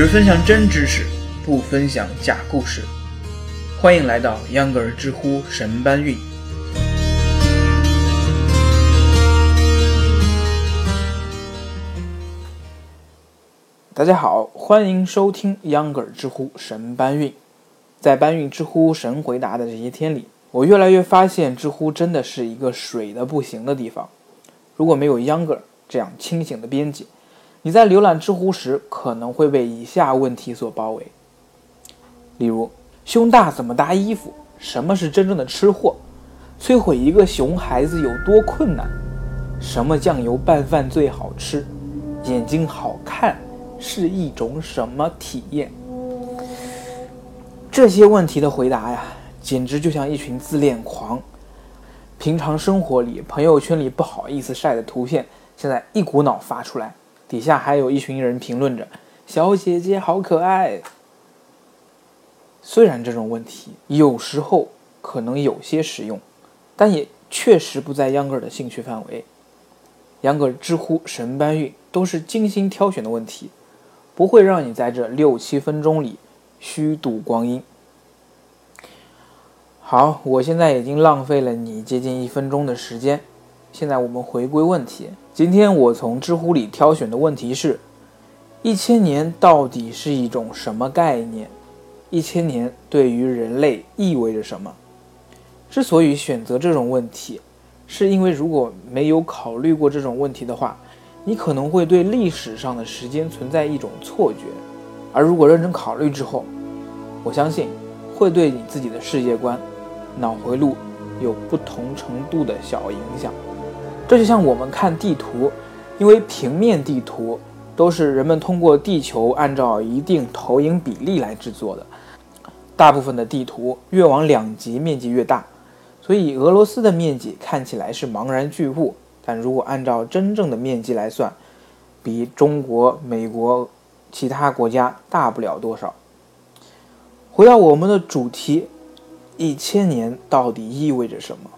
只分享真知识，不分享假故事。欢迎来到秧歌儿知乎神搬运。大家好，欢迎收听秧歌儿知乎神搬运。在搬运知乎神回答的这些天里，我越来越发现知乎真的是一个水的不行的地方。如果没有秧歌儿这样清醒的编辑，你在浏览知乎时可能会被以下问题所包围。例如，胸大怎么搭衣服？什么是真正的吃货？摧毁一个熊孩子有多困难？什么酱油拌饭最好吃？眼睛好看是一种什么体验？这些问题的回答呀，简直就像一群自恋狂。平常生活里、朋友圈里不好意思晒的图片，现在一股脑发出来，底下还有一群人评论着：“小姐姐好可爱。”虽然这种问题有时候可能有些实用，但也确实不在秧歌的兴趣范围。秧歌、知乎、神搬运都是精心挑选的问题，不会让你在这六七分钟里虚度光阴。好，我现在已经浪费了你接近一分钟的时间。现在我们回归问题。今天我从知乎里挑选的问题是：一千年到底是一种什么概念？一千年对于人类意味着什么？之所以选择这种问题，是因为如果没有考虑过这种问题的话，你可能会对历史上的时间存在一种错觉；而如果认真考虑之后，我相信会对你自己的世界观。脑回路有不同程度的小影响，这就像我们看地图，因为平面地图都是人们通过地球按照一定投影比例来制作的，大部分的地图越往两极面积越大，所以俄罗斯的面积看起来是茫然巨物，但如果按照真正的面积来算，比中国、美国其他国家大不了多少。回到我们的主题。一千年到底意味着什么？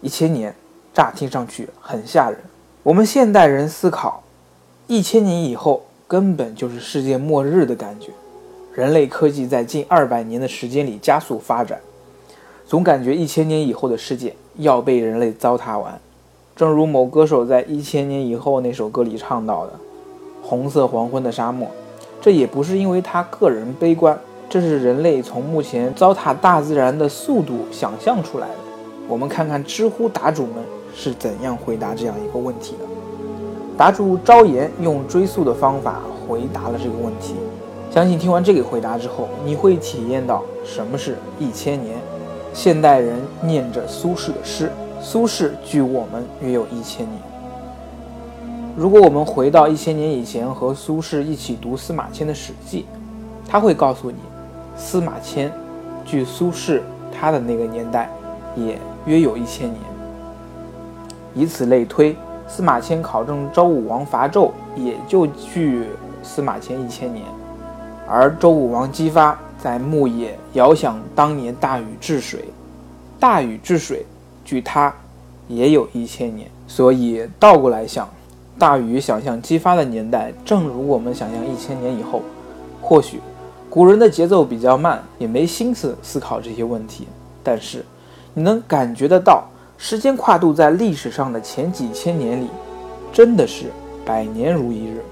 一千年乍听上去很吓人。我们现代人思考，一千年以后根本就是世界末日的感觉。人类科技在近二百年的时间里加速发展，总感觉一千年以后的世界要被人类糟蹋完。正如某歌手在《一千年以后》那首歌里唱到的：“红色黄昏的沙漠。”这也不是因为他个人悲观。这是人类从目前糟蹋大自然的速度想象出来的。我们看看知乎答主们是怎样回答这样一个问题的。答主朝颜用追溯的方法回答了这个问题。相信听完这个回答之后，你会体验到什么是一千年。现代人念着苏轼的诗，苏轼距我们约有一千年。如果我们回到一千年以前，和苏轼一起读司马迁的《史记》，他会告诉你。司马迁，距苏轼他的那个年代，也约有一千年。以此类推，司马迁考证周武王伐纣，也就距司马迁一千年。而周武王姬发在牧野遥想当年大禹治水，大禹治水距他也有一千年。所以倒过来想，大禹想象姬发的年代，正如我们想象一千年以后，或许。古人的节奏比较慢，也没心思思考这些问题。但是，你能感觉得到，时间跨度在历史上的前几千年里，真的是百年如一日。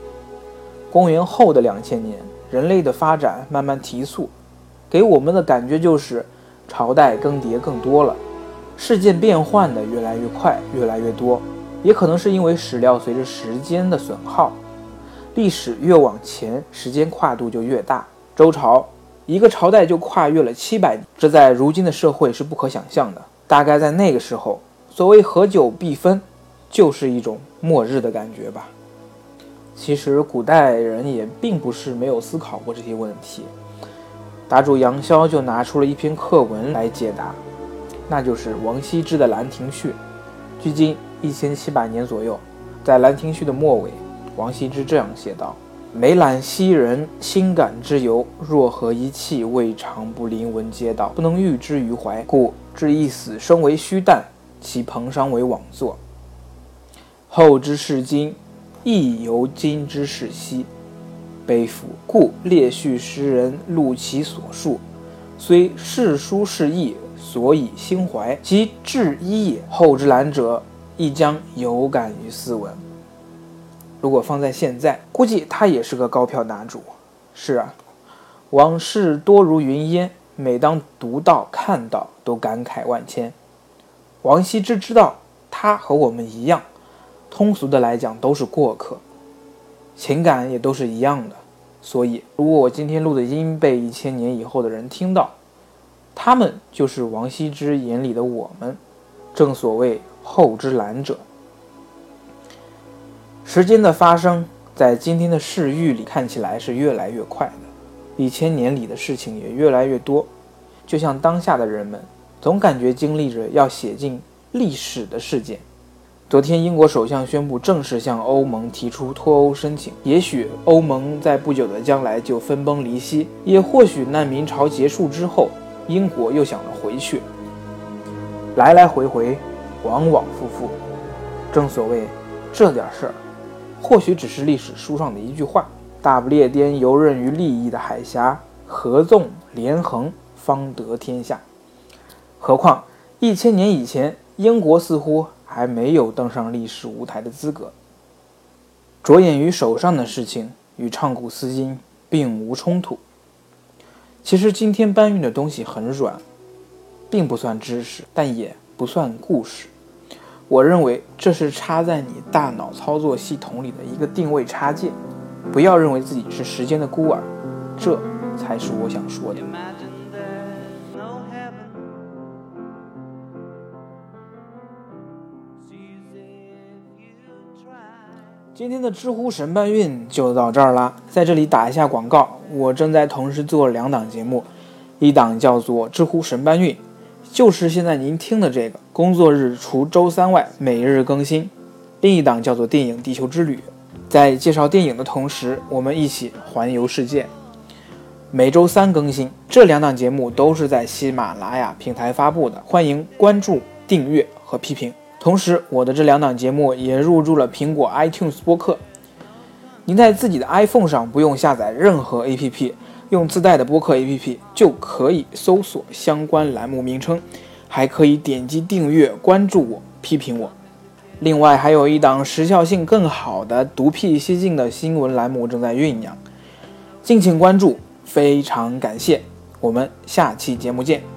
公元后的两千年，人类的发展慢慢提速，给我们的感觉就是朝代更迭更多了，事件变换的越来越快，越来越多。也可能是因为史料随着时间的损耗，历史越往前，时间跨度就越大。周朝一个朝代就跨越了七百年，这在如今的社会是不可想象的。大概在那个时候，所谓合久必分，就是一种末日的感觉吧。其实古代人也并不是没有思考过这些问题。答主杨逍就拿出了一篇课文来解答，那就是王羲之的《兰亭序》，距今一千七百年左右。在《兰亭序》的末尾，王羲之这样写道。每览昔人心感之由，若何一气未尝不临文嗟道，不能喻之于怀，故至一死生为虚诞，其彭殇为枉作。后之视今，亦犹今之视昔。悲夫。故列叙诗人录其所述，虽世书是义，所以心怀其至一也。后之览者，亦将有感于斯文。如果放在现在，估计他也是个高票拿主。是啊，往事多如云烟，每当读到、看到，都感慨万千。王羲之知道，他和我们一样，通俗的来讲都是过客，情感也都是一样的。所以，如果我今天录的音被一千年以后的人听到，他们就是王羲之眼里的我们。正所谓后之览者，时间的发生在今天的世域里看起来是越来越快的，一千年里的事情也越来越多。就像当下的人们。总感觉经历着要写进历史的事件。昨天，英国首相宣布正式向欧盟提出脱欧申请。也许欧盟在不久的将来就分崩离析，也或许难民潮结束之后，英国又想着回去。来来回回，往往复复。正所谓，这点事儿，或许只是历史书上的一句话。大不列颠游刃于利益的海峡，合纵连横，方得天下。何况一千年以前，英国似乎还没有登上历史舞台的资格。着眼于手上的事情，与唱古思今并无冲突。其实今天搬运的东西很软，并不算知识，但也不算故事。我认为这是插在你大脑操作系统里的一个定位插件。不要认为自己是时间的孤儿，这才是我想说的。今天的知乎神搬运就到这儿啦，在这里打一下广告，我正在同时做两档节目，一档叫做知乎神搬运，就是现在您听的这个，工作日除周三外每日更新；另一档叫做电影地球之旅，在介绍电影的同时，我们一起环游世界，每周三更新。这两档节目都是在喜马拉雅平台发布的，欢迎关注、订阅和批评。同时，我的这两档节目也入驻了苹果 iTunes 播客。您在自己的 iPhone 上不用下载任何 APP，用自带的播客 APP 就可以搜索相关栏目名称，还可以点击订阅、关注我、批评我。另外，还有一档时效性更好的独辟蹊径的新闻栏目正在酝酿，敬请关注。非常感谢，我们下期节目见。